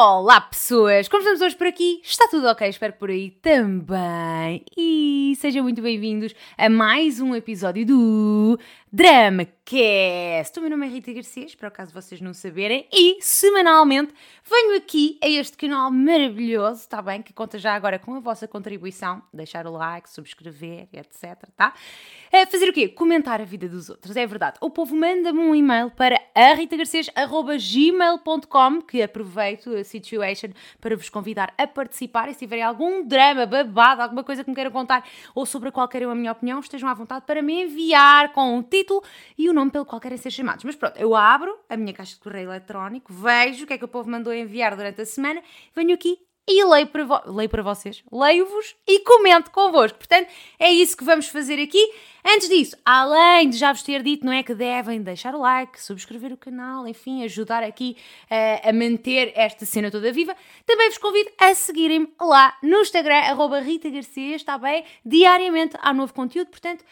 Olá pessoas, como estamos hoje por aqui? Está tudo ok? Espero por aí também. E sejam muito bem-vindos a mais um episódio do DramaCast. O meu nome é Rita Garcês, por acaso vocês não saberem, e semanalmente venho aqui a este canal maravilhoso, está bem? Que conta já agora com a vossa contribuição, deixar o like, subscrever, etc, tá? A fazer o quê? Comentar a vida dos outros, é verdade. O povo manda-me um e-mail para ritagarcês.gmail.com que aproveito a situation para vos convidar a participar e se tiverem algum drama, babado, alguma coisa que me queiram contar ou sobre a qual queiram a minha opinião, estejam à vontade para me enviar com um título e o nome pelo qual querem ser chamados. Mas pronto, eu abro a minha caixa de correio eletrónico, vejo o que é que o povo mandou enviar durante a semana, venho aqui e leio para, vo leio para vocês, leio-vos e comento convosco. Portanto, é isso que vamos fazer aqui. Antes disso, além de já vos ter dito, não é que devem deixar o like, subscrever o canal, enfim, ajudar aqui uh, a manter esta cena toda viva, também vos convido a seguirem-me lá no Instagram, arroba Rita Garcia, está bem? Diariamente há novo conteúdo, portanto,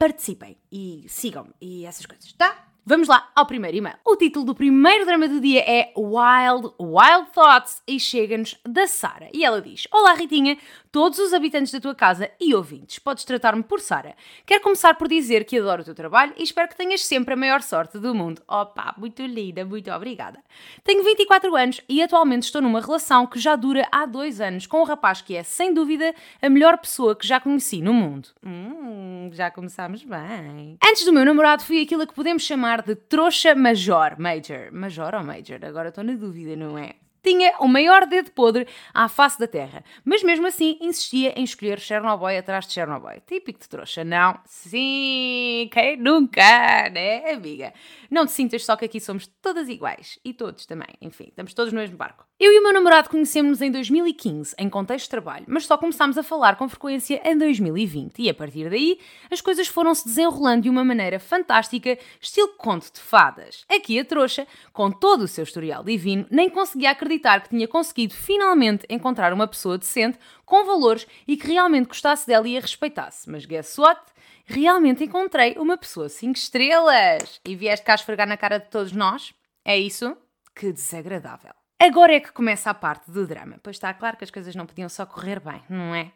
participem e sigam-me e essas coisas, tá? Vamos lá ao primeiro e-mail. O título do primeiro drama do dia é Wild, Wild Thoughts e chega-nos da Sara. E ela diz: Olá Ritinha, todos os habitantes da tua casa e ouvintes, podes tratar-me por Sara. Quero começar por dizer que adoro o teu trabalho e espero que tenhas sempre a maior sorte do mundo. Opa, muito linda, muito obrigada. Tenho 24 anos e atualmente estou numa relação que já dura há dois anos com um rapaz que é, sem dúvida, a melhor pessoa que já conheci no mundo. Hum, já começámos bem. Antes do meu namorado fui aquilo que podemos chamar chamar de trouxa major. Major. Major ou major? Agora estou na dúvida, não é? Tinha o maior dedo podre à face da Terra, mas mesmo assim insistia em escolher Chernobyl atrás de Chernobyl. Típico de trouxa, não? Sim, quem nunca, né, amiga? Não te sintas só que aqui somos todas iguais. E todos também, enfim, estamos todos no mesmo barco. Eu e o meu namorado conhecemos-nos em 2015, em contexto de trabalho, mas só começámos a falar com frequência em 2020 e a partir daí as coisas foram-se desenrolando de uma maneira fantástica, estilo conto de fadas. Aqui a trouxa, com todo o seu historial divino, nem conseguia acreditar que tinha conseguido finalmente encontrar uma pessoa decente, com valores e que realmente gostasse dela e a respeitasse. Mas guess what? Realmente encontrei uma pessoa 5 estrelas! E vieste cá esfregar na cara de todos nós? É isso? Que desagradável. Agora é que começa a parte do drama, pois está claro que as coisas não podiam só correr bem, não é?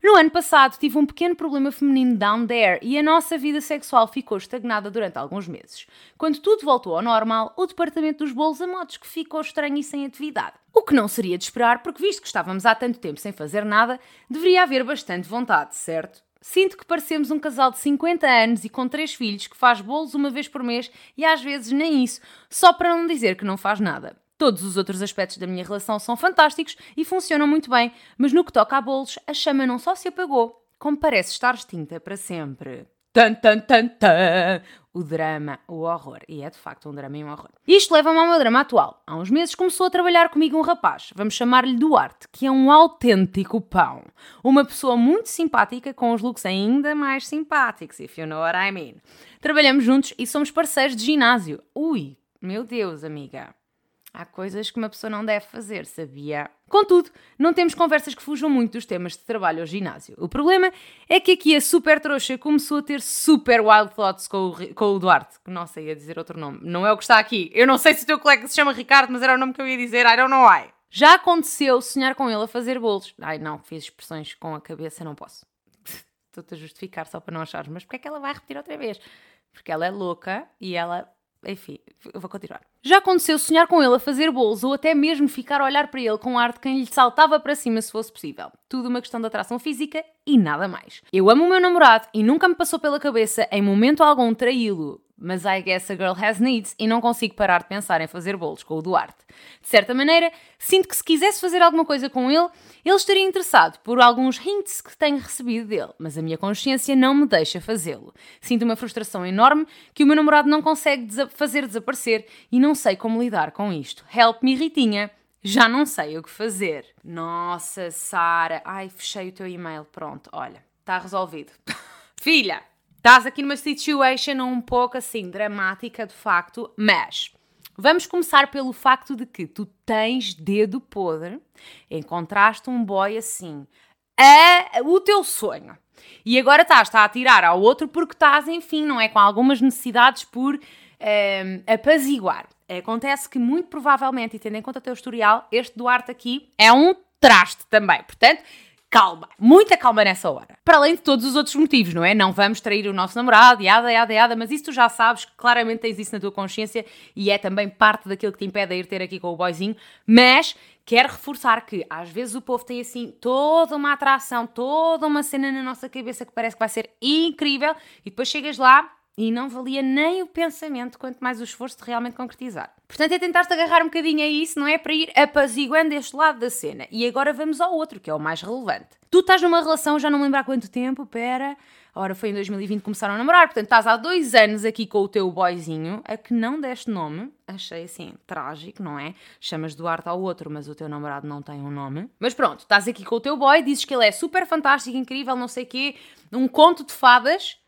No ano passado tive um pequeno problema feminino down there e a nossa vida sexual ficou estagnada durante alguns meses. Quando tudo voltou ao normal, o departamento dos bolos a modos que ficou estranho e sem atividade. O que não seria de esperar, porque visto que estávamos há tanto tempo sem fazer nada, deveria haver bastante vontade, certo? Sinto que parecemos um casal de 50 anos e com três filhos que faz bolos uma vez por mês e às vezes nem isso, só para não dizer que não faz nada. Todos os outros aspectos da minha relação são fantásticos e funcionam muito bem, mas no que toca a bolos, a chama não só se apagou, como parece estar extinta para sempre. Tan, tan, tan, tan. O drama, o horror. E é de facto um drama e um horror. Isto leva-me ao meu drama atual. Há uns meses começou a trabalhar comigo um rapaz, vamos chamar-lhe Duarte, que é um autêntico pão. Uma pessoa muito simpática, com os looks ainda mais simpáticos, if you know what I mean. Trabalhamos juntos e somos parceiros de ginásio. Ui, meu Deus, amiga. Há coisas que uma pessoa não deve fazer, sabia? Contudo, não temos conversas que fujam muito dos temas de trabalho ao ginásio. O problema é que aqui a super trouxa começou a ter super wild thoughts com o, com o Duarte, que não sei ia dizer outro nome. Não é o que está aqui. Eu não sei se o teu colega se chama Ricardo, mas era o nome que eu ia dizer. I don't know why. Já aconteceu sonhar com ele a fazer bolos. Ai não, fiz expressões com a cabeça, não posso. Estou-te a justificar só para não achares, mas porque é que ela vai repetir outra vez? Porque ela é louca e ela enfim, eu vou continuar. Já aconteceu sonhar com ele a fazer bolos ou até mesmo ficar a olhar para ele com ar de quem lhe saltava para cima se fosse possível. Tudo uma questão de atração física e nada mais. Eu amo o meu namorado e nunca me passou pela cabeça em momento algum traí-lo, mas I guess a girl has needs e não consigo parar de pensar em fazer bolos com o Duarte. De certa maneira, sinto que se quisesse fazer alguma coisa com ele, ele estaria interessado por alguns hints que tenho recebido dele, mas a minha consciência não me deixa fazê-lo. Sinto uma frustração enorme que o meu namorado não consegue desa fazer desaparecer e não sei como lidar com isto. Help me, Ritinha! Já não sei o que fazer. Nossa, Sara. Ai, fechei o teu e-mail. Pronto, olha, está resolvido. Filha, estás aqui numa situation um pouco assim dramática de facto, mas Vamos começar pelo facto de que tu tens dedo podre, encontraste um boy assim, é o teu sonho. E agora estás a tirar ao outro porque estás, enfim, não é? Com algumas necessidades por um, ehm, apaziguar. Acontece que, muito provavelmente, e tendo em conta o teu historial, este Duarte aqui é um traste também. Portanto, calma, muita calma nessa hora. Para além de todos os outros motivos, não é? Não vamos trair o nosso namorado, yada, yada, yada, mas isso tu já sabes, claramente tens isso na tua consciência e é também parte daquilo que te impede de ir ter aqui com o boyzinho, mas quero reforçar que às vezes o povo tem assim toda uma atração, toda uma cena na nossa cabeça que parece que vai ser incrível e depois chegas lá e não valia nem o pensamento, quanto mais o esforço de realmente concretizar. Portanto, é tentar-te agarrar um bocadinho a isso, não é? Para ir apaziguando este lado da cena. E agora vamos ao outro, que é o mais relevante. Tu estás numa relação, já não lembro há quanto tempo, pera. Ora, foi em 2020 que começaram a namorar, portanto estás há dois anos aqui com o teu boyzinho, a que não deste nome, achei assim, trágico, não é? Chamas Duarte ao outro, mas o teu namorado não tem um nome. Mas pronto, estás aqui com o teu boy, dizes que ele é super fantástico, incrível, não sei o quê, um conto de fadas,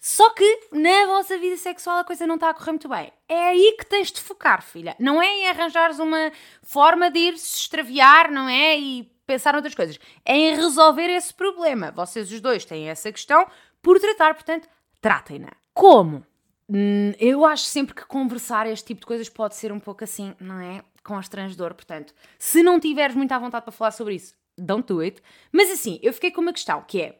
só que na vossa vida sexual a coisa não está a correr muito bem. É aí que tens de focar, filha. Não é em arranjares uma forma de ir se extraviar, não é? E pensar noutras coisas. É em resolver esse problema. Vocês os dois têm essa questão por tratar, portanto, tratem-na. Como? Hum, eu acho sempre que conversar este tipo de coisas pode ser um pouco assim, não é? Constrangedor, portanto, se não tiveres muita vontade para falar sobre isso, don't do it. Mas assim, eu fiquei com uma questão que é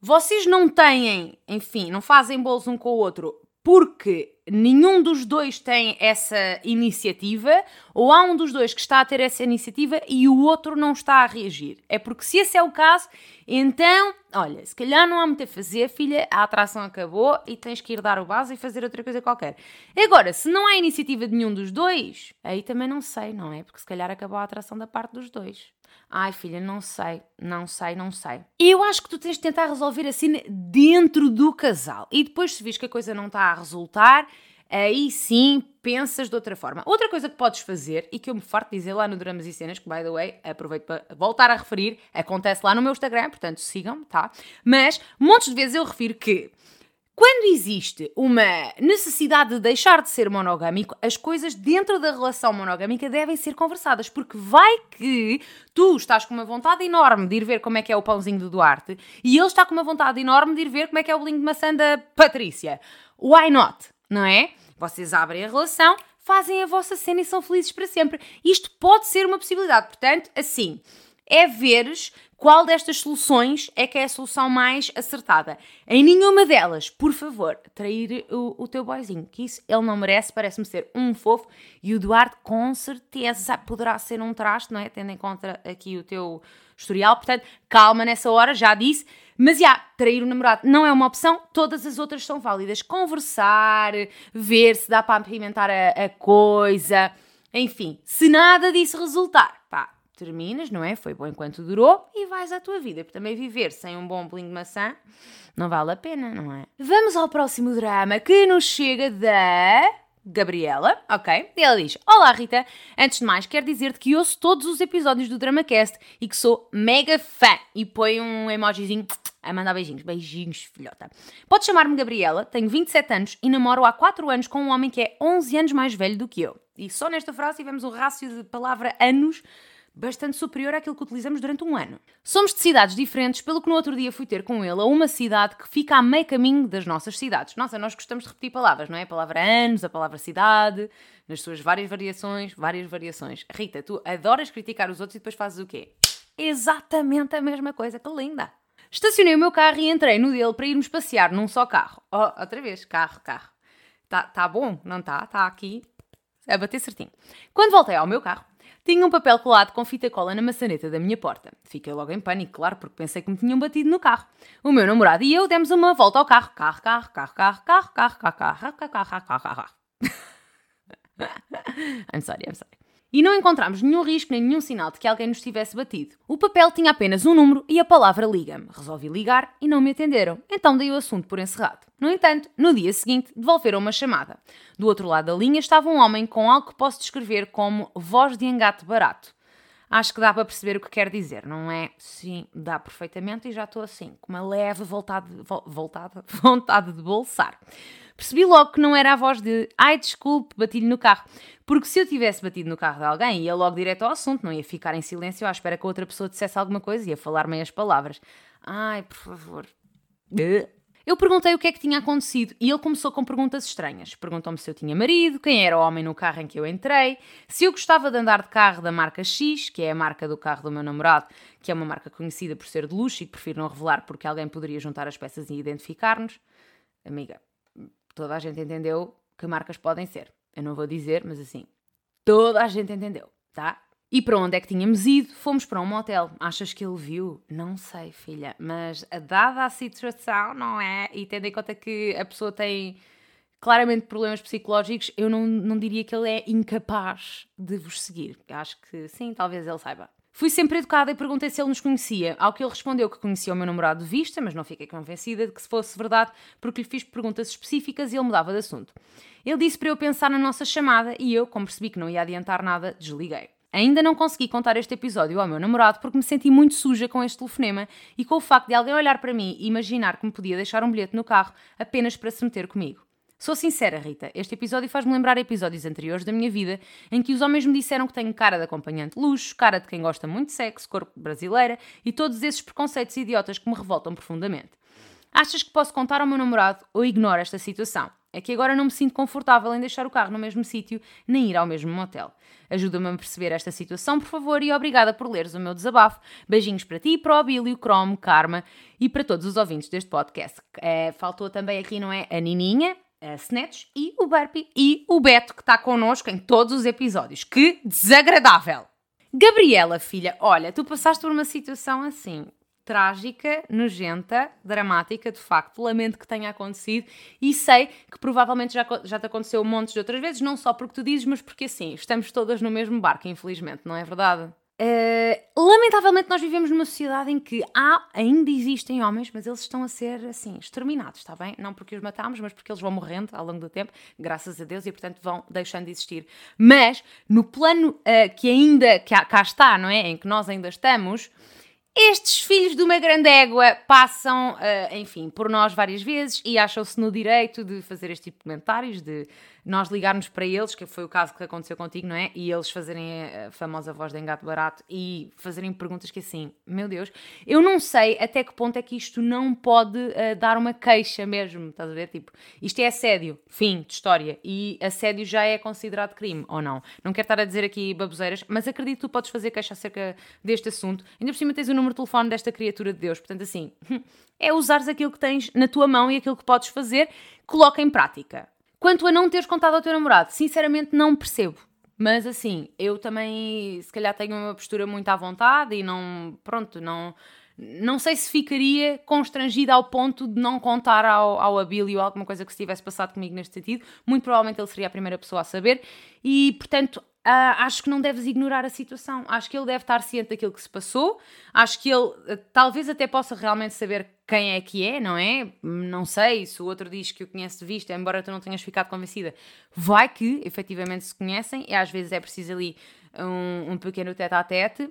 vocês não têm, enfim, não fazem bolos um com o outro porque nenhum dos dois tem essa iniciativa, ou há um dos dois que está a ter essa iniciativa e o outro não está a reagir. É porque se esse é o caso, então, olha, se calhar não há muito a fazer, filha, a atração acabou e tens que ir dar o base e fazer outra coisa qualquer. Agora, se não há iniciativa de nenhum dos dois, aí também não sei, não é? Porque se calhar acabou a atração da parte dos dois. Ai, filha, não sei, não sei, não sei. Eu acho que tu tens de tentar resolver assim dentro do casal. E depois, se vis que a coisa não está a resultar, aí sim pensas de outra forma. Outra coisa que podes fazer, e que eu me farto dizer lá no Dramas e Cenas, que by the way, aproveito para voltar a referir, acontece lá no meu Instagram, portanto sigam-me, tá? Mas, montes de vezes eu refiro que quando existe uma necessidade de deixar de ser monogâmico, as coisas dentro da relação monogâmica devem ser conversadas, porque vai que tu estás com uma vontade enorme de ir ver como é que é o pãozinho do Duarte e ele está com uma vontade enorme de ir ver como é que é o bolinho de maçã da Patrícia. Why not? Não é? Vocês abrem a relação, fazem a vossa cena e são felizes para sempre. Isto pode ser uma possibilidade. Portanto, assim, é veres qual destas soluções é que é a solução mais acertada? Em nenhuma delas, por favor, trair o, o teu boyzinho, que isso ele não merece, parece-me ser um fofo, e o Duarte com certeza poderá ser um traste, não é? Tendo em conta aqui o teu historial, portanto, calma nessa hora, já disse. Mas já, trair o namorado não é uma opção, todas as outras são válidas. Conversar, ver se dá para apimentar a, a coisa, enfim, se nada disso resultar, pá, terminas, não é? Foi bom enquanto durou e vais à tua vida. Porque também viver sem um bom bolinho de maçã não vale a pena, não é? Vamos ao próximo drama que nos chega da. Gabriela, ok? E ela diz: Olá Rita, antes de mais quero dizer-te que ouço todos os episódios do DramaCast e que sou mega fã. E põe um emojizinho a mandar beijinhos. Beijinhos, filhota. Podes chamar-me Gabriela, tenho 27 anos e namoro há 4 anos com um homem que é 11 anos mais velho do que eu. E só nesta frase tivemos um rácio de palavra anos bastante superior àquilo que utilizamos durante um ano. Somos de cidades diferentes, pelo que no outro dia fui ter com ele a uma cidade que fica a meio caminho das nossas cidades. Nossa, nós gostamos de repetir palavras, não é? A palavra anos, a palavra cidade, nas suas várias variações, várias variações. Rita, tu adoras criticar os outros e depois fazes o quê? Exatamente a mesma coisa, que linda! Estacionei o meu carro e entrei no dele para irmos passear num só carro. Oh, outra vez, carro, carro. Tá, tá bom? Não tá? Está aqui a bater certinho. Quando voltei ao meu carro, tinha um papel colado com fita cola na maçaneta da minha porta. Fiquei logo em pânico, claro, porque pensei que me tinham batido no carro. O meu namorado e eu demos uma volta ao carro. Carro, carro, carro, carro, carro, carro, carro, carro, carro, carro, carro, carro. I'm sorry, I'm sorry e não encontramos nenhum risco nem nenhum sinal de que alguém nos tivesse batido. O papel tinha apenas um número e a palavra liga-me. Resolvi ligar e não me atenderam, então dei o assunto por encerrado. No entanto, no dia seguinte, devolveram uma chamada. Do outro lado da linha estava um homem com algo que posso descrever como voz de engate barato. Acho que dá para perceber o que quer dizer, não é? Sim, dá perfeitamente e já estou assim, com uma leve vontade, voltada, vontade de bolsar. Percebi logo que não era a voz de ai, desculpe, bati-lhe no carro. Porque se eu tivesse batido no carro de alguém, ia logo direto ao assunto, não ia ficar em silêncio à espera que a outra pessoa dissesse alguma coisa, ia falar meias palavras. Ai, por favor. Eu perguntei o que é que tinha acontecido e ele começou com perguntas estranhas. Perguntou-me se eu tinha marido, quem era o homem no carro em que eu entrei, se eu gostava de andar de carro da marca X, que é a marca do carro do meu namorado, que é uma marca conhecida por ser de luxo e que prefiro não revelar porque alguém poderia juntar as peças e identificar-nos. Amiga, toda a gente entendeu que marcas podem ser. Eu não vou dizer, mas assim, toda a gente entendeu, tá? E para onde é que tínhamos ido? Fomos para um motel. Achas que ele viu? Não sei, filha. Mas dada a situação, não é? E tendo em conta que a pessoa tem claramente problemas psicológicos, eu não, não diria que ele é incapaz de vos seguir. Acho que sim, talvez ele saiba. Fui sempre educada e perguntei se ele nos conhecia, ao que ele respondeu que conhecia o meu namorado de vista, mas não fiquei convencida de que se fosse verdade, porque lhe fiz perguntas específicas e ele mudava de assunto. Ele disse para eu pensar na nossa chamada e eu, como percebi que não ia adiantar nada, desliguei. Ainda não consegui contar este episódio ao meu namorado porque me senti muito suja com este telefonema e com o facto de alguém olhar para mim e imaginar que me podia deixar um bilhete no carro apenas para se meter comigo. Sou sincera, Rita, este episódio faz-me lembrar episódios anteriores da minha vida em que os homens me disseram que tenho cara de acompanhante luxo, cara de quem gosta muito de sexo, corpo brasileira e todos esses preconceitos idiotas que me revoltam profundamente. Achas que posso contar ao meu namorado ou ignoro esta situação? É que agora não me sinto confortável em deixar o carro no mesmo sítio nem ir ao mesmo motel. Ajuda-me a perceber esta situação, por favor, e obrigada por leres o meu desabafo. Beijinhos para ti, para o Abílio, Chrome, Karma e para todos os ouvintes deste podcast. É, faltou também aqui, não é? A Nininha, a Snatch e o Burpee e o Beto, que está connosco em todos os episódios. Que desagradável! Gabriela, filha, olha, tu passaste por uma situação assim trágica, nojenta, dramática, de facto. Lamento que tenha acontecido e sei que provavelmente já, já te aconteceu um monte de outras vezes, não só porque tu dizes, mas porque assim, estamos todas no mesmo barco, infelizmente, não é verdade? Uh, lamentavelmente nós vivemos numa sociedade em que há, ainda existem homens, mas eles estão a ser assim, exterminados, está bem? Não porque os matamos, mas porque eles vão morrendo ao longo do tempo, graças a Deus, e portanto vão deixando de existir. Mas no plano uh, que ainda que cá está, não é? Em que nós ainda estamos, estes filhos de uma grande égua passam, uh, enfim, por nós várias vezes e acham-se no direito de fazer este tipo de comentários, de nós ligarmos para eles, que foi o caso que aconteceu contigo, não é? E eles fazerem a famosa voz de engato barato e fazerem perguntas que assim, meu Deus, eu não sei até que ponto é que isto não pode uh, dar uma queixa mesmo, estás a ver? Tipo, isto é assédio, fim de história, e assédio já é considerado crime, ou não? Não quero estar a dizer aqui baboseiras, mas acredito que tu podes fazer queixa acerca deste assunto. Ainda por cima tens o número de telefone desta criatura de Deus, portanto assim, é usares aquilo que tens na tua mão e aquilo que podes fazer, coloca em prática. Quanto a não teres contado ao teu namorado, sinceramente não percebo. Mas assim, eu também se calhar tenho uma postura muito à vontade e não, pronto, não, não sei se ficaria constrangida ao ponto de não contar ao, ao Abílio alguma coisa que se tivesse passado comigo neste sentido. Muito provavelmente ele seria a primeira pessoa a saber e, portanto, Uh, acho que não deves ignorar a situação. Acho que ele deve estar ciente daquilo que se passou. Acho que ele uh, talvez até possa realmente saber quem é que é, não é? Não sei se o outro diz que o conhece de vista, embora tu não tenhas ficado convencida. Vai que efetivamente se conhecem e às vezes é preciso ali um, um pequeno tete a tete.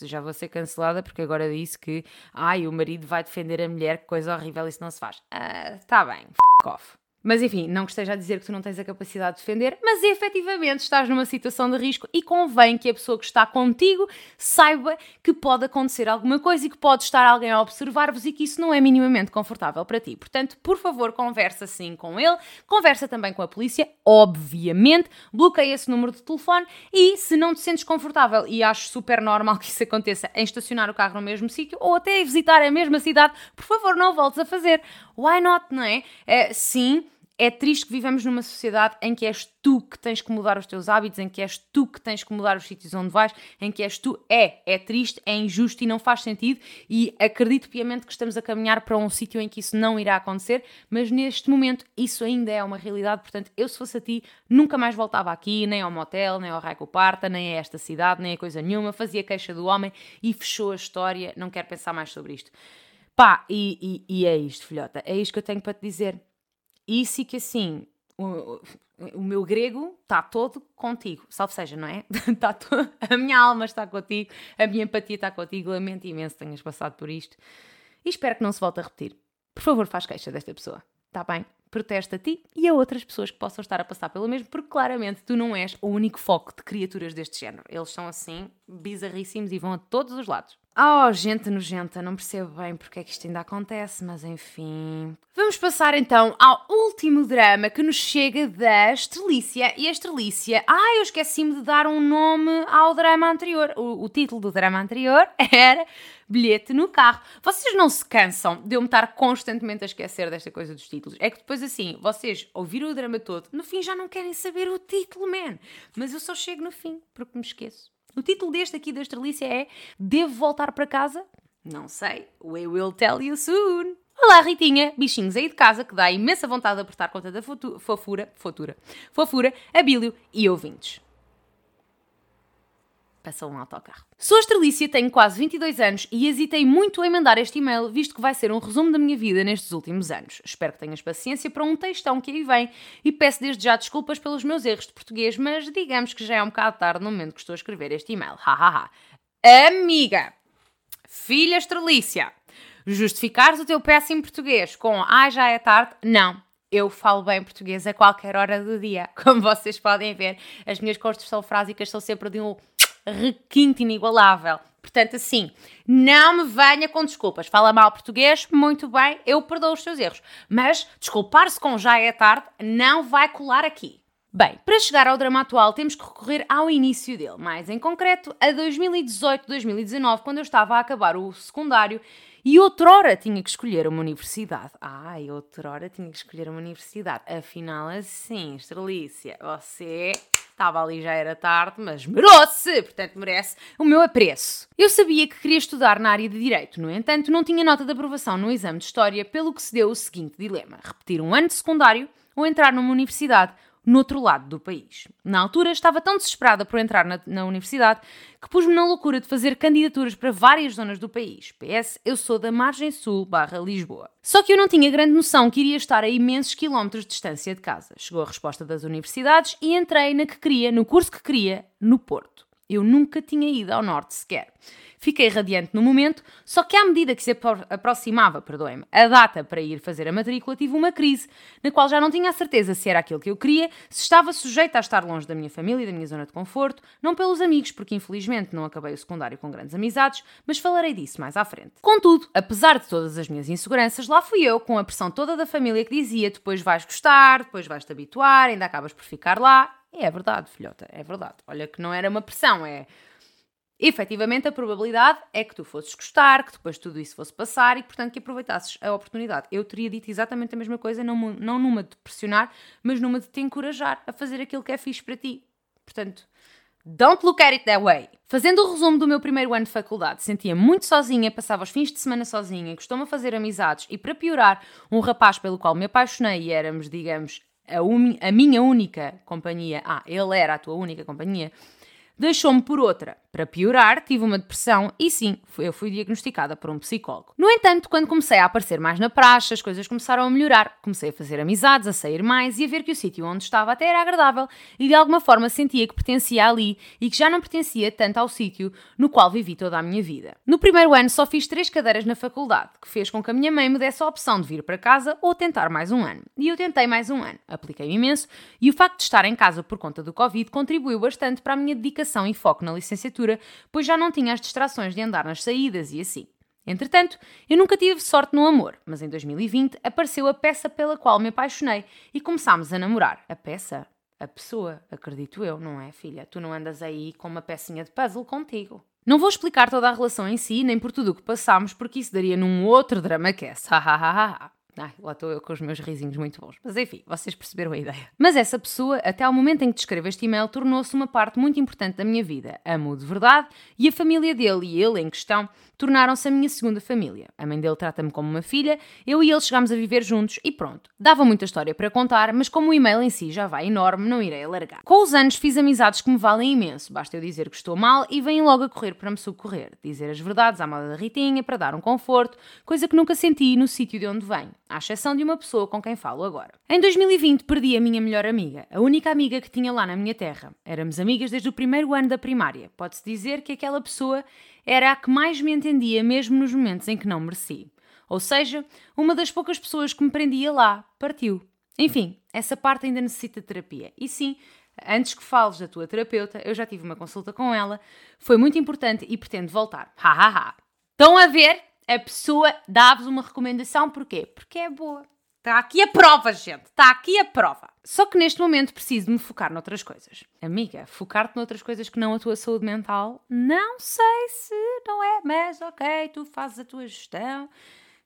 Já vou ser cancelada porque agora disse que ai, o marido vai defender a mulher, que coisa horrível, isso não se faz. Uh, tá bem, f off. Mas enfim, não que esteja a dizer que tu não tens a capacidade de defender, mas efetivamente estás numa situação de risco e convém que a pessoa que está contigo saiba que pode acontecer alguma coisa e que pode estar alguém a observar-vos e que isso não é minimamente confortável para ti. Portanto, por favor, conversa sim com ele, conversa também com a polícia, obviamente, bloqueia esse número de telefone e se não te sentes confortável e acho super normal que isso aconteça em estacionar o carro no mesmo sítio ou até visitar a mesma cidade, por favor, não voltes a fazer. Why not, não é? é sim é triste que vivamos numa sociedade em que és tu que tens que mudar os teus hábitos, em que és tu que tens que mudar os sítios onde vais, em que és tu. É, é triste, é injusto e não faz sentido. E acredito piamente que estamos a caminhar para um sítio em que isso não irá acontecer, mas neste momento isso ainda é uma realidade. Portanto, eu, se fosse a ti, nunca mais voltava aqui, nem ao motel, nem ao Raico Parta, nem a esta cidade, nem a coisa nenhuma. Fazia queixa do homem e fechou a história. Não quero pensar mais sobre isto. Pá, e, e, e é isto, filhota. É isto que eu tenho para te dizer isso e que assim, o, o meu grego está todo contigo, salve seja, não é? Está a minha alma está contigo, a minha empatia está contigo, lamento imenso que tenhas passado por isto e espero que não se volte a repetir. Por favor, faz queixa desta pessoa, está bem? Protesta a ti e a outras pessoas que possam estar a passar pelo mesmo, porque claramente tu não és o único foco de criaturas deste género. Eles são assim, bizarríssimos e vão a todos os lados. Oh, gente nojenta, não percebo bem porque é que isto ainda acontece, mas enfim. Vamos passar então ao último drama que nos chega da Estrelícia. E a Estrelícia. Ah, eu esqueci-me de dar um nome ao drama anterior. O, o, título do drama anterior era Bilhete no Carro. Vocês não se cansam de eu me estar constantemente a esquecer desta coisa dos títulos. É que depois, assim, vocês ouviram o drama todo, no fim já não querem saber o título, man. Mas eu só chego no fim porque me esqueço. O título deste aqui da Estrelícia é Devo voltar para casa? Não sei. We will tell you soon. Olá, Ritinha, bichinhos aí de casa que dá imensa vontade de apertar conta da fofura, fofura, fofura, abílio e ouvintes. Passou um autocarro. Sou Estrelícia, tenho quase 22 anos e hesitei muito em mandar este e-mail, visto que vai ser um resumo da minha vida nestes últimos anos. Espero que tenhas paciência para um textão que aí vem e peço desde já desculpas pelos meus erros de português, mas digamos que já é um bocado tarde no momento que estou a escrever este e-mail. Amiga, filha Estrelícia, justificares o teu péssimo português com ah, já é tarde? Não eu falo bem português a qualquer hora do dia. Como vocês podem ver, as minhas construções frásicas são sempre de um requinte inigualável. Portanto, assim, não me venha com desculpas. Fala mal português, muito bem, eu perdoo os seus erros. Mas desculpar-se com já é tarde não vai colar aqui. Bem, para chegar ao drama atual temos que recorrer ao início dele, mais em concreto a 2018-2019, quando eu estava a acabar o secundário e outrora tinha que escolher uma universidade. Ai, outrora tinha que escolher uma universidade. Afinal, assim, Estrelícia, você estava ali, já era tarde, mas merece, portanto merece o meu apreço. Eu sabia que queria estudar na área de Direito, no entanto, não tinha nota de aprovação no exame de História, pelo que se deu o seguinte dilema: repetir um ano de secundário ou entrar numa universidade no outro lado do país. Na altura, estava tão desesperada por entrar na, na universidade que pus-me na loucura de fazer candidaturas para várias zonas do país. PS, eu sou da margem sul barra Lisboa. Só que eu não tinha grande noção que iria estar a imensos quilómetros de distância de casa. Chegou a resposta das universidades e entrei na que queria, no curso que queria, no Porto. Eu nunca tinha ido ao norte sequer. Fiquei radiante no momento, só que à medida que se aproximava, perdoem-me, a data para ir fazer a matrícula, tive uma crise, na qual já não tinha a certeza se era aquilo que eu queria, se estava sujeita a estar longe da minha família e da minha zona de conforto, não pelos amigos, porque infelizmente não acabei o secundário com grandes amizades, mas falarei disso mais à frente. Contudo, apesar de todas as minhas inseguranças, lá fui eu, com a pressão toda da família que dizia depois vais gostar, depois vais te habituar, ainda acabas por ficar lá. É verdade, filhota, é verdade. Olha que não era uma pressão, é efetivamente a probabilidade é que tu fosses gostar, que depois tudo isso fosse passar e, portanto, que aproveitasses a oportunidade. Eu teria dito exatamente a mesma coisa, não, não numa de pressionar, mas numa de te encorajar a fazer aquilo que é fixe para ti. Portanto, don't look at it that way. Fazendo o resumo do meu primeiro ano de faculdade, sentia muito sozinha, passava os fins de semana sozinha, costumo fazer amizades e, para piorar, um rapaz pelo qual me apaixonei e éramos, digamos, a, a minha única companhia. Ah, ele era a tua única companhia deixou-me por outra. Para piorar, tive uma depressão e sim, eu fui diagnosticada por um psicólogo. No entanto, quando comecei a aparecer mais na praxe, as coisas começaram a melhorar. Comecei a fazer amizades, a sair mais e a ver que o sítio onde estava até era agradável e de alguma forma sentia que pertencia ali e que já não pertencia tanto ao sítio no qual vivi toda a minha vida. No primeiro ano só fiz três cadeiras na faculdade, que fez com que a minha mãe me desse a opção de vir para casa ou tentar mais um ano. E eu tentei mais um ano. Apliquei imenso e o facto de estar em casa por conta do Covid contribuiu bastante para a minha dedicação e foco na licenciatura pois já não tinha as distrações de andar nas saídas e assim. Entretanto, eu nunca tive sorte no amor, mas em 2020 apareceu a peça pela qual me apaixonei e começámos a namorar. A peça? A pessoa, acredito eu, não é, filha? Tu não andas aí com uma pecinha de puzzle contigo. Não vou explicar toda a relação em si, nem por tudo o que passámos, porque isso daria num outro drama cast. Hahaha. Ai, lá estou eu com os meus risinhos muito bons. Mas enfim, vocês perceberam a ideia. Mas essa pessoa, até ao momento em que descrevo este e-mail, tornou-se uma parte muito importante da minha vida. Amo-o de verdade e a família dele e ele, em questão, tornaram-se a minha segunda família. A mãe dele trata-me como uma filha, eu e ele chegámos a viver juntos e pronto. Dava muita história para contar, mas como o e-mail em si já vai enorme, não irei alargar. Com os anos fiz amizades que me valem imenso, basta eu dizer que estou mal e vêm logo a correr para me socorrer. Dizer as verdades à moda da Ritinha para dar um conforto, coisa que nunca senti no sítio de onde venho, à exceção de uma pessoa com quem falo agora. Em 2020 perdi a minha melhor amiga, a única amiga que tinha lá na minha terra. Éramos amigas desde o primeiro ano da primária. Pode-se dizer que aquela pessoa era a que mais me entendia, mesmo nos momentos em que não mereci. Ou seja, uma das poucas pessoas que me prendia lá partiu. Enfim, essa parte ainda necessita de terapia. E sim, antes que fales da tua terapeuta, eu já tive uma consulta com ela, foi muito importante e pretendo voltar. Ha ha ha! Estão a ver? A pessoa dá-vos uma recomendação, porquê? Porque é boa. Está aqui a prova, gente. Está aqui a prova. Só que neste momento preciso me focar noutras coisas. Amiga, focar-te noutras coisas que não a tua saúde mental, não sei se não é, mas ok, tu fazes a tua gestão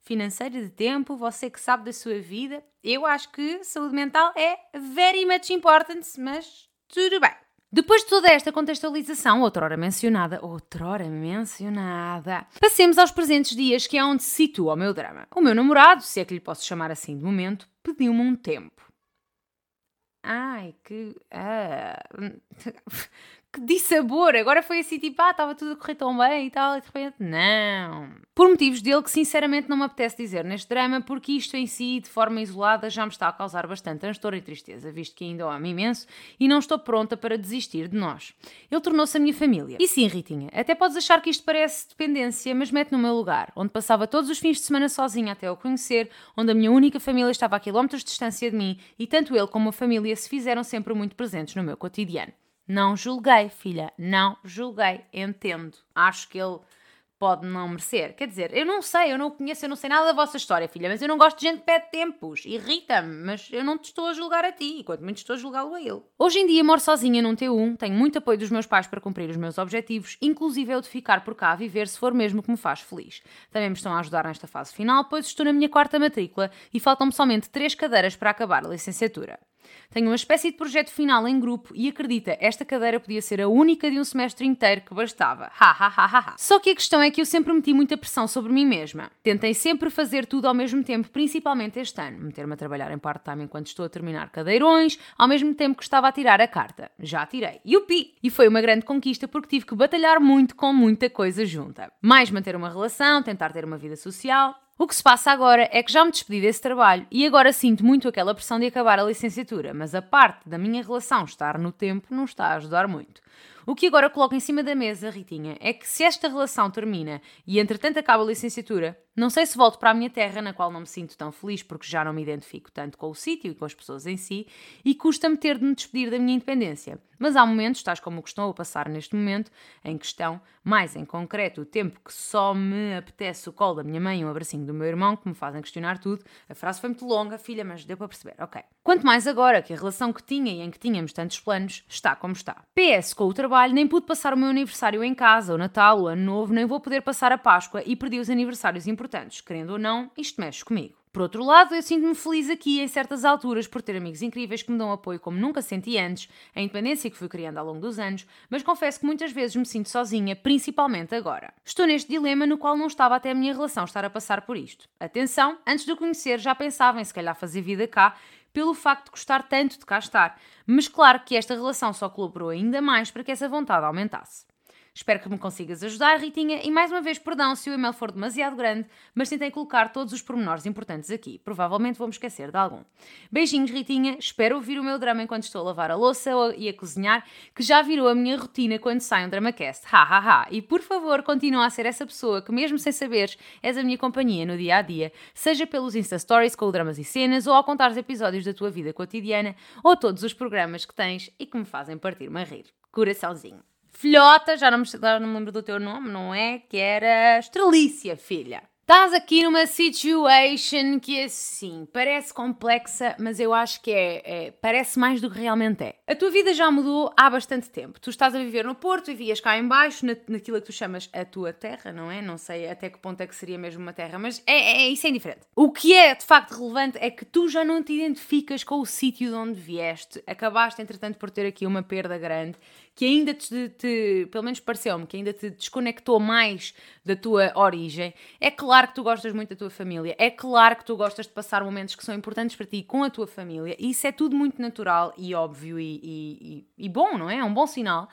financeira de tempo, você que sabe da sua vida. Eu acho que saúde mental é very much important, mas tudo bem. Depois de toda esta contextualização, outrora mencionada, outrora mencionada, passemos aos presentes dias, que é onde se situa o meu drama. O meu namorado, se é que lhe posso chamar assim de momento, pediu-me um tempo. Ai, que. Ah, que dissabor! Agora foi assim tipo, ah, estava tudo a correr tão bem e tal, e de repente, não. Por motivos dele que sinceramente não me apetece dizer neste drama, porque isto em si, de forma isolada, já me está a causar bastante transtorno e tristeza, visto que ainda o amo imenso e não estou pronta para desistir de nós. Ele tornou-se a minha família. E sim, Ritinha, até podes achar que isto parece dependência, mas mete no meu lugar, onde passava todos os fins de semana sozinha até o conhecer, onde a minha única família estava a quilómetros de distância de mim e tanto ele como a família se fizeram sempre muito presentes no meu cotidiano. Não julguei, filha, não julguei, entendo. Acho que ele pode não merecer. Quer dizer, eu não sei, eu não conheço, eu não sei nada da vossa história, filha, mas eu não gosto de gente que pede tempos. Irrita-me, mas eu não te estou a julgar a ti, quanto muito estou a julgá-lo a ele. Hoje em dia moro sozinha num T1, tenho muito apoio dos meus pais para cumprir os meus objetivos, inclusive eu de ficar por cá a viver se for mesmo que me faz feliz. Também me estão a ajudar nesta fase final, pois estou na minha quarta matrícula e faltam-me somente três cadeiras para acabar a licenciatura. Tenho uma espécie de projeto final em grupo e acredita, esta cadeira podia ser a única de um semestre inteiro que bastava. Ha ha ha ha. Só que a questão é que eu sempre meti muita pressão sobre mim mesma. Tentei sempre fazer tudo ao mesmo tempo, principalmente este ano. Meter-me a trabalhar em part-time enquanto estou a terminar cadeirões, ao mesmo tempo que estava a tirar a carta. Já tirei. Yupi! E foi uma grande conquista porque tive que batalhar muito com muita coisa junta. Mais manter uma relação, tentar ter uma vida social, o que se passa agora é que já me despedi desse trabalho e agora sinto muito aquela pressão de acabar a licenciatura, mas a parte da minha relação estar no tempo não está a ajudar muito. O que agora coloco em cima da mesa, Ritinha, é que se esta relação termina e entretanto acaba a licenciatura, não sei se volto para a minha terra, na qual não me sinto tão feliz porque já não me identifico tanto com o sítio e com as pessoas em si, e custa-me ter de me despedir da minha independência. Mas há momentos, tais como o que estou a passar neste momento, em questão, mais em concreto, o tempo que só me apetece o colo da minha mãe e um abracinho do meu irmão, que me fazem questionar tudo. A frase foi muito longa, filha, mas deu para perceber, ok. Quanto mais agora que a relação que tinha e em que tínhamos tantos planos está como está. PS, com o trabalho, nem pude passar o meu aniversário em casa, o Natal, o Ano Novo, nem vou poder passar a Páscoa e perdi os aniversários importantes importantes, querendo ou não, isto mexe comigo. Por outro lado, eu sinto-me feliz aqui em certas alturas por ter amigos incríveis que me dão apoio como nunca senti antes, a independência que fui criando ao longo dos anos, mas confesso que muitas vezes me sinto sozinha, principalmente agora. Estou neste dilema no qual não estava até a minha relação estar a passar por isto. Atenção, antes de o conhecer já pensava em se calhar fazer vida cá, pelo facto de gostar tanto de cá estar, mas claro que esta relação só colaborou ainda mais para que essa vontade aumentasse. Espero que me consigas ajudar, Ritinha, e mais uma vez, perdão se o e-mail for demasiado grande, mas tentei colocar todos os pormenores importantes aqui. Provavelmente vou-me esquecer de algum. Beijinhos, Ritinha. Espero ouvir o meu drama enquanto estou a lavar a louça e a cozinhar, que já virou a minha rotina quando sai um DramaCast. Ha, ha, ha. E por favor, continua a ser essa pessoa que, mesmo sem saberes, és a minha companhia no dia a dia, seja pelos Insta Stories com dramas e cenas, ou ao contar os episódios da tua vida cotidiana, ou todos os programas que tens e que me fazem partir-me a rir. Coraçãozinho. Filhota, já não, me, lembro do teu nome, não é? Que era Estrelícia, filha. Estás aqui numa situation que assim parece complexa, mas eu acho que é, é, parece mais do que realmente é. A tua vida já mudou há bastante tempo. Tu estás a viver no Porto e vias cá embaixo, na, naquilo que tu chamas a tua terra, não é? Não sei até que ponto é que seria mesmo uma terra, mas é, é isso é indiferente. O que é de facto relevante é que tu já não te identificas com o sítio de onde vieste. Acabaste, entretanto, por ter aqui uma perda grande que ainda te, te pelo menos pareceu-me, que ainda te desconectou mais da tua origem. É claro que tu gostas muito da tua família, é claro que tu gostas de passar momentos que são importantes para ti com a tua família, e isso é tudo muito natural e óbvio e, e, e, e bom, não é? É um bom sinal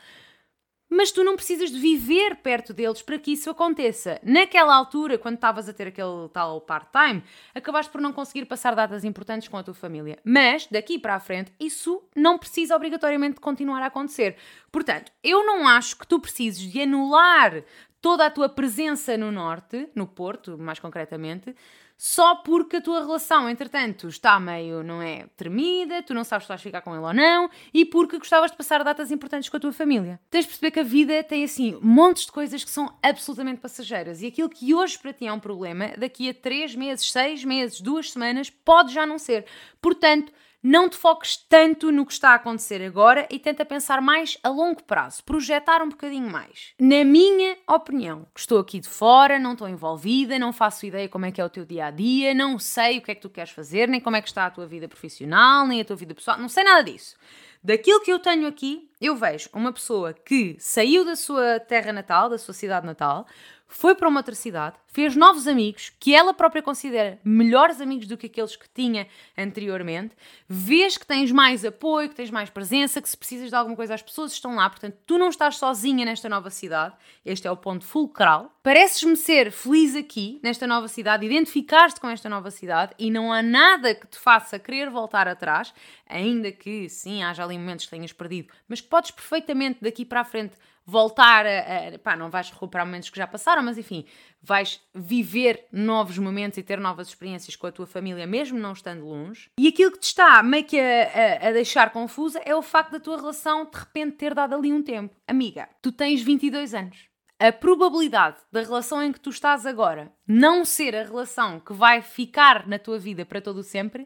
mas tu não precisas de viver perto deles para que isso aconteça. Naquela altura, quando estavas a ter aquele tal part-time, acabaste por não conseguir passar datas importantes com a tua família. Mas, daqui para a frente, isso não precisa obrigatoriamente continuar a acontecer. Portanto, eu não acho que tu precises de anular toda a tua presença no Norte, no Porto, mais concretamente, só porque a tua relação, entretanto, está meio, não é, tremida, tu não sabes se vais ficar com ele ou não, e porque gostavas de passar datas importantes com a tua família. Tens de perceber que a vida tem, assim, montes de coisas que são absolutamente passageiras, e aquilo que hoje para ti é um problema, daqui a três meses, seis meses, duas semanas, pode já não ser. Portanto, não te foques tanto no que está a acontecer agora e tenta pensar mais a longo prazo, projetar um bocadinho mais. Na minha opinião, estou aqui de fora, não estou envolvida, não faço ideia como é que é o teu dia a dia, não sei o que é que tu queres fazer, nem como é que está a tua vida profissional, nem a tua vida pessoal, não sei nada disso. Daquilo que eu tenho aqui, eu vejo uma pessoa que saiu da sua terra natal, da sua cidade natal, foi para uma outra cidade, fez novos amigos que ela própria considera melhores amigos do que aqueles que tinha anteriormente, vês que tens mais apoio, que tens mais presença, que se precisas de alguma coisa as pessoas estão lá, portanto tu não estás sozinha nesta nova cidade, este é o ponto fulcral. Pareces-me ser feliz aqui, nesta nova cidade, identificaste com esta nova cidade e não há nada que te faça querer voltar atrás, ainda que sim, haja ali momentos que tenhas perdido, mas que podes perfeitamente daqui para a frente voltar a, a, pá, não vais recuperar momentos que já passaram, mas enfim, vais viver novos momentos e ter novas experiências com a tua família, mesmo não estando longe. E aquilo que te está meio que a, a, a deixar confusa é o facto da tua relação de repente ter dado ali um tempo. Amiga, tu tens 22 anos. A probabilidade da relação em que tu estás agora não ser a relação que vai ficar na tua vida para todo o sempre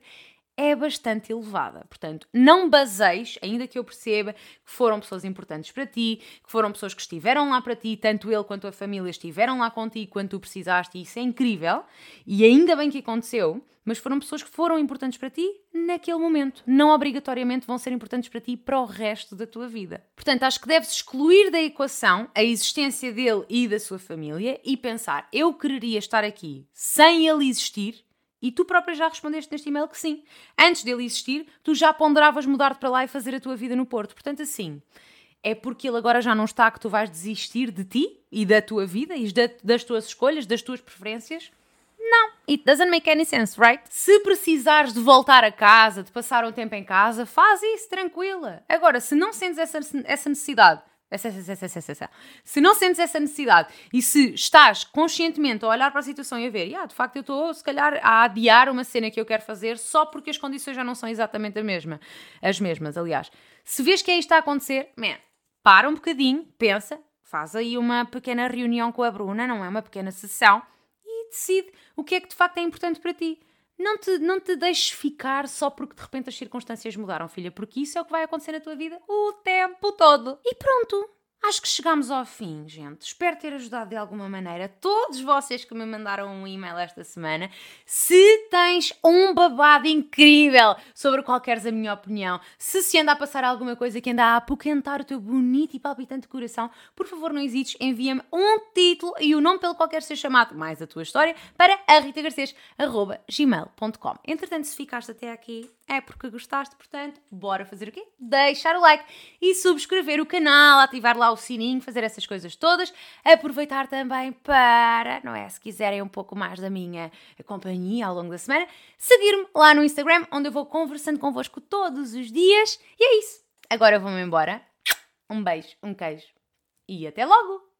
é bastante elevada. Portanto, não baseis, ainda que eu perceba que foram pessoas importantes para ti, que foram pessoas que estiveram lá para ti, tanto ele quanto a família estiveram lá contigo quando tu precisaste, e isso é incrível, e ainda bem que aconteceu, mas foram pessoas que foram importantes para ti naquele momento. Não obrigatoriamente vão ser importantes para ti para o resto da tua vida. Portanto, acho que deves excluir da equação a existência dele e da sua família e pensar: eu quereria estar aqui sem ele existir e tu própria já respondeste neste e-mail que sim. Antes dele existir, tu já ponderavas mudar-te para lá e fazer a tua vida no Porto. Portanto, assim, é porque ele agora já não está que tu vais desistir de ti e da tua vida e das tuas escolhas, das tuas preferências? Não, it doesn't make any sense, right? Se precisares de voltar a casa, de passar um tempo em casa, faz isso, tranquila. Agora, se não sentes essa, essa necessidade se não sentes essa necessidade e se estás conscientemente a olhar para a situação e a ver, yeah, de facto eu estou se calhar a adiar uma cena que eu quero fazer só porque as condições já não são exatamente a mesma, as mesmas, aliás. Se vês que é isto a acontecer, man, para um bocadinho, pensa, faz aí uma pequena reunião com a Bruna, não é uma pequena sessão, e decide o que é que de facto é importante para ti. Não te, não te deixes ficar só porque de repente as circunstâncias mudaram, filha, porque isso é o que vai acontecer na tua vida o tempo todo. E pronto, Acho que chegamos ao fim, gente. Espero ter ajudado de alguma maneira todos vocês que me mandaram um e-mail esta semana. Se tens um babado incrível sobre qual queres a minha opinião, se se anda a passar alguma coisa que anda a apoquentar o teu bonito e palpitante coração, por favor não hesites, envia-me um título e o nome pelo qual queres ser chamado, mais a tua história, para a ritagarcês.gmail.com. Entretanto, se ficaste até aqui, é porque gostaste, portanto, bora fazer o quê? Deixar o like e subscrever o canal, ativar lá o sininho, fazer essas coisas todas. Aproveitar também para, não é? Se quiserem um pouco mais da minha companhia ao longo da semana, seguir-me lá no Instagram, onde eu vou conversando convosco todos os dias. E é isso. Agora vou-me embora. Um beijo, um queijo e até logo!